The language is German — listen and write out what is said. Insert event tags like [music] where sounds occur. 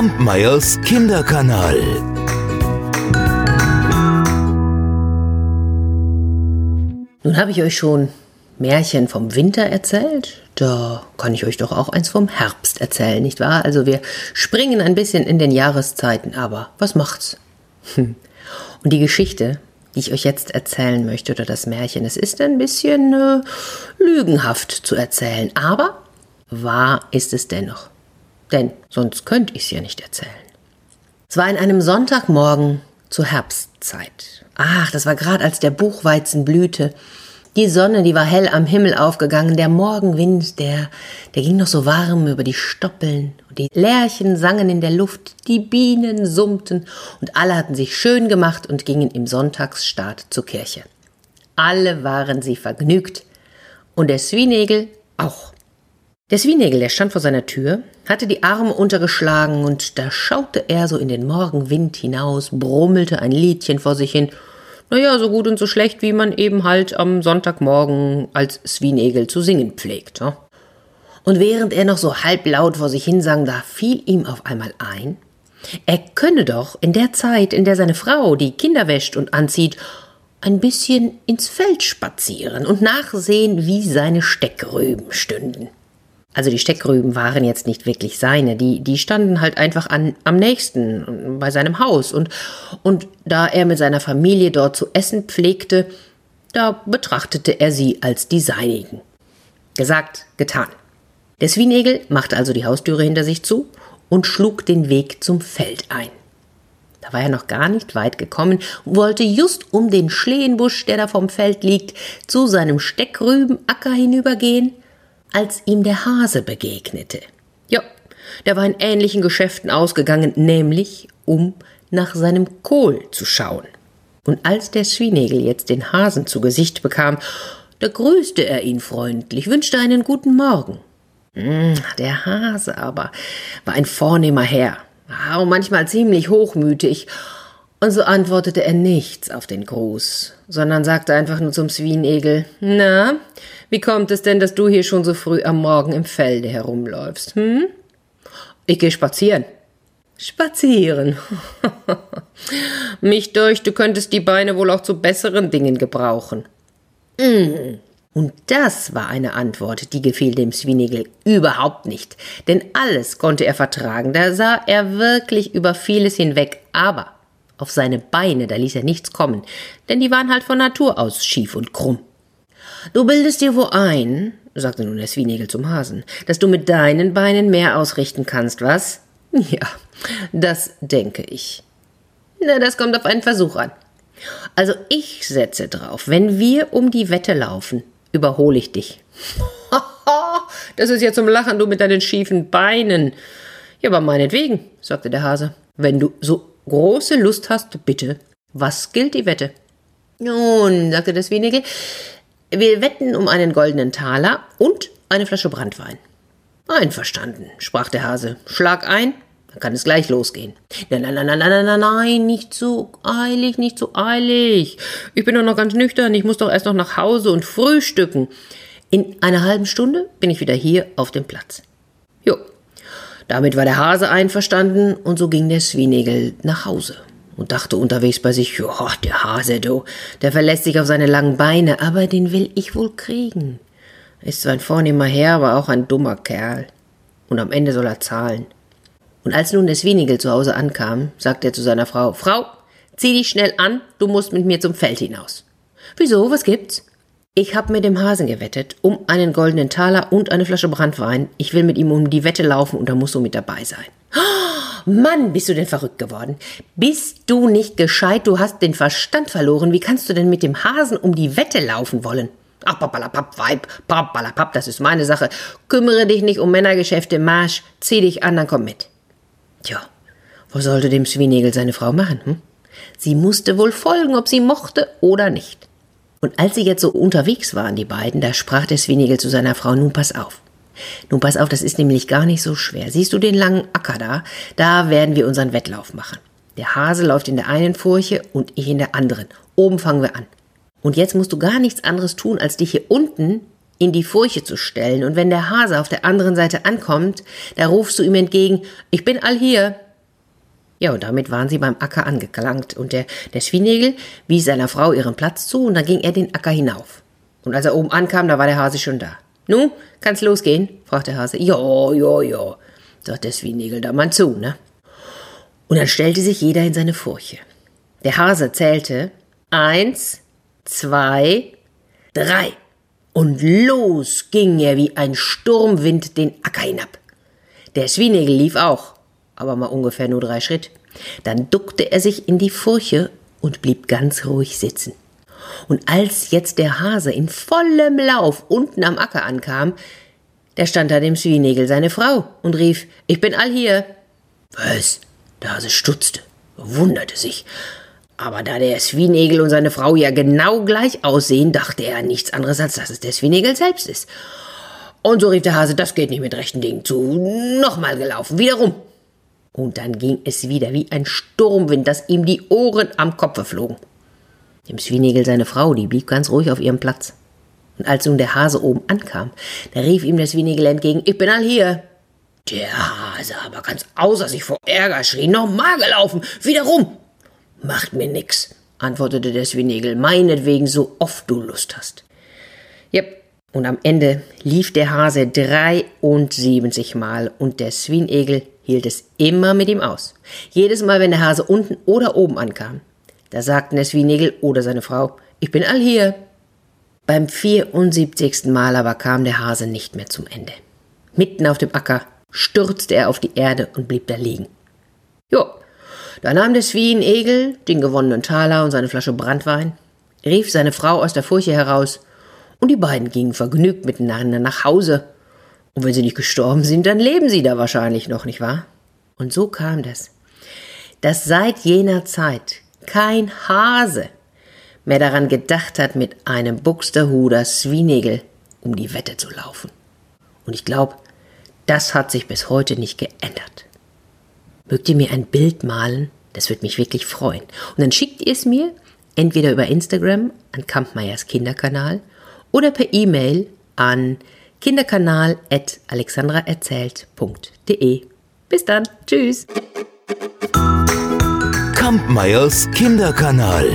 Kampmeyers Kinderkanal. Nun habe ich euch schon Märchen vom Winter erzählt. Da kann ich euch doch auch eins vom Herbst erzählen, nicht wahr? Also wir springen ein bisschen in den Jahreszeiten, aber was macht's? Hm. Und die Geschichte, die ich euch jetzt erzählen möchte, oder das Märchen, es ist ein bisschen äh, lügenhaft zu erzählen, aber wahr ist es dennoch. Denn sonst könnte ich es ja nicht erzählen. Es war in einem Sonntagmorgen zur Herbstzeit. Ach, das war gerade als der Buchweizen blühte. Die Sonne, die war hell am Himmel aufgegangen, der Morgenwind, der, der ging noch so warm über die Stoppeln, und die Lerchen sangen in der Luft, die Bienen summten, und alle hatten sich schön gemacht und gingen im Sonntagsstaat zur Kirche. Alle waren sie vergnügt, und der Swinegel auch. Der Swinegel, der stand vor seiner Tür, hatte die Arme untergeschlagen, und da schaute er so in den Morgenwind hinaus, brummelte ein Liedchen vor sich hin, naja, so gut und so schlecht, wie man eben halt am Sonntagmorgen als Swinegel zu singen pflegt. Ja? Und während er noch so halblaut vor sich hinsang, da fiel ihm auf einmal ein, er könne doch in der Zeit, in der seine Frau die Kinder wäscht und anzieht, ein bisschen ins Feld spazieren und nachsehen, wie seine Steckrüben stünden. Also die Steckrüben waren jetzt nicht wirklich seine, die, die standen halt einfach an, am nächsten bei seinem Haus und, und da er mit seiner Familie dort zu essen pflegte, da betrachtete er sie als die seinigen. Gesagt, getan. Der Swinegel machte also die Haustüre hinter sich zu und schlug den Weg zum Feld ein. Da war er noch gar nicht weit gekommen und wollte just um den Schlehenbusch, der da vom Feld liegt, zu seinem Steckrübenacker hinübergehen, als ihm der Hase begegnete. Ja, der war in ähnlichen Geschäften ausgegangen, nämlich um nach seinem Kohl zu schauen. Und als der Swinegel jetzt den Hasen zu Gesicht bekam, da grüßte er ihn freundlich, wünschte einen guten Morgen. Hm, der Hase aber war ein vornehmer Herr, und manchmal ziemlich hochmütig, und so antwortete er nichts auf den Gruß, sondern sagte einfach nur zum Swinegel, na, wie kommt es denn, dass du hier schon so früh am Morgen im Felde herumläufst, hm? Ich gehe spazieren. Spazieren. [laughs] Mich durch, du könntest die Beine wohl auch zu besseren Dingen gebrauchen. Mm. Und das war eine Antwort, die gefiel dem Swinegel überhaupt nicht, denn alles konnte er vertragen, da sah er wirklich über vieles hinweg, aber auf seine Beine, da ließ er nichts kommen, denn die waren halt von Natur aus schief und krumm. Du bildest dir wohl ein, sagte nun der Swinegel zum Hasen, dass du mit deinen Beinen mehr ausrichten kannst, was? [laughs] Ja, das denke ich. Na, das kommt auf einen Versuch an. Also ich setze drauf, wenn wir um die Wette laufen, überhole ich dich. [laughs] das ist ja zum Lachen, du mit deinen schiefen Beinen. Ja, aber meinetwegen, sagte der Hase. Wenn du so große Lust hast, bitte. Was gilt die Wette? Nun, sagte das Wenige, wir wetten um einen goldenen Taler und eine Flasche Brandwein. Einverstanden, sprach der Hase. Schlag ein, dann kann es gleich losgehen. Nein, nein, nein, nein, nein, nein, nein, nicht so eilig, nicht so eilig. Ich bin doch noch ganz nüchtern, ich muss doch erst noch nach Hause und frühstücken. In einer halben Stunde bin ich wieder hier auf dem Platz. Jo, damit war der Hase einverstanden und so ging der Swinegel nach Hause und dachte unterwegs bei sich, ja, der Hase, du, der verlässt sich auf seine langen Beine, aber den will ich wohl kriegen. Ist zwar ein vornehmer Herr, aber auch ein dummer Kerl. Und am Ende soll er zahlen. Und als nun der Swinegel zu Hause ankam, sagte er zu seiner Frau, Frau, zieh dich schnell an, du musst mit mir zum Feld hinaus. Wieso, was gibt's? Ich hab mit dem Hasen gewettet, um einen goldenen Taler und eine Flasche Brandwein. Ich will mit ihm um die Wette laufen und da musst du mit dabei sein. Oh, Mann, bist du denn verrückt geworden? Bist du nicht gescheit? Du hast den Verstand verloren. Wie kannst du denn mit dem Hasen um die Wette laufen wollen? Ach, papalapap, Weib, papalapap, das ist meine Sache. Kümmere dich nicht um Männergeschäfte, Marsch, zieh dich an, dann komm mit. Tja, was sollte dem Swinegel seine Frau machen? Hm? Sie musste wohl folgen, ob sie mochte oder nicht. Und als sie jetzt so unterwegs waren, die beiden, da sprach der Swinegel zu seiner Frau, nun pass auf. Nun pass auf, das ist nämlich gar nicht so schwer. Siehst du den langen Acker da? Da werden wir unseren Wettlauf machen. Der Hase läuft in der einen Furche und ich in der anderen. Oben fangen wir an. Und jetzt musst du gar nichts anderes tun, als dich hier unten in die Furche zu stellen. Und wenn der Hase auf der anderen Seite ankommt, da rufst du ihm entgegen, ich bin all hier. Ja, und damit waren sie beim Acker angelangt und der, der Schwienegel wies seiner Frau ihren Platz zu und dann ging er den Acker hinauf. Und als er oben ankam, da war der Hase schon da. Nu, kann's losgehen? fragte der Hase. Jo, jo, jo, sagt der Schwienegel da mal zu, ne? Und dann stellte sich jeder in seine Furche. Der Hase zählte eins, zwei, drei. Und los ging er wie ein Sturmwind den Acker hinab. Der Schwienegel lief auch, aber mal ungefähr nur drei Schritt. Dann duckte er sich in die Furche und blieb ganz ruhig sitzen. Und als jetzt der Hase in vollem Lauf unten am Acker ankam, da stand da dem Schwienegel seine Frau und rief, ich bin all hier. Was? Der Hase stutzte, wunderte sich. Aber da der Schwienegel und seine Frau ja genau gleich aussehen, dachte er an nichts anderes, als dass es der Schwienegel selbst ist. Und so rief der Hase, das geht nicht mit rechten Dingen zu. Nochmal gelaufen, wieder rum. Und dann ging es wieder wie ein Sturmwind, dass ihm die Ohren am Kopfe flogen. Dem Schwienegel seine Frau, die blieb ganz ruhig auf ihrem Platz. Und als nun der Hase oben ankam, da rief ihm der Schwienegel entgegen, ich bin all hier. Der Hase aber ganz außer sich vor Ärger schrie, nochmal gelaufen, wieder rum. Macht mir nix, antwortete der Schwienegel, meinetwegen so oft du Lust hast. Und am Ende lief der Hase 73 Mal und der Schwienegel hielt es immer mit ihm aus. Jedes Mal, wenn der Hase unten oder oben ankam, da sagten der Schwienegel oder seine Frau, ich bin all hier. Beim 74. Mal aber kam der Hase nicht mehr zum Ende. Mitten auf dem Acker stürzte er auf die Erde und blieb da liegen. Jo, da nahm der Schwienegel den gewonnenen Taler und seine Flasche Brandwein, rief seine Frau aus der Furche heraus, und die beiden gingen vergnügt miteinander nach Hause. Und wenn sie nicht gestorben sind, dann leben sie da wahrscheinlich noch, nicht wahr? Und so kam das, dass seit jener Zeit kein Hase mehr daran gedacht hat, mit einem Buxterhuder Swinegel um die Wette zu laufen. Und ich glaube, das hat sich bis heute nicht geändert. Mögt ihr mir ein Bild malen? Das würde mich wirklich freuen. Und dann schickt ihr es mir entweder über Instagram an Kampmeyers Kinderkanal oder per E-Mail an kinderkanal.alexandraerzählt.de. Bis dann. Tschüss. Kampmeyers Kinderkanal.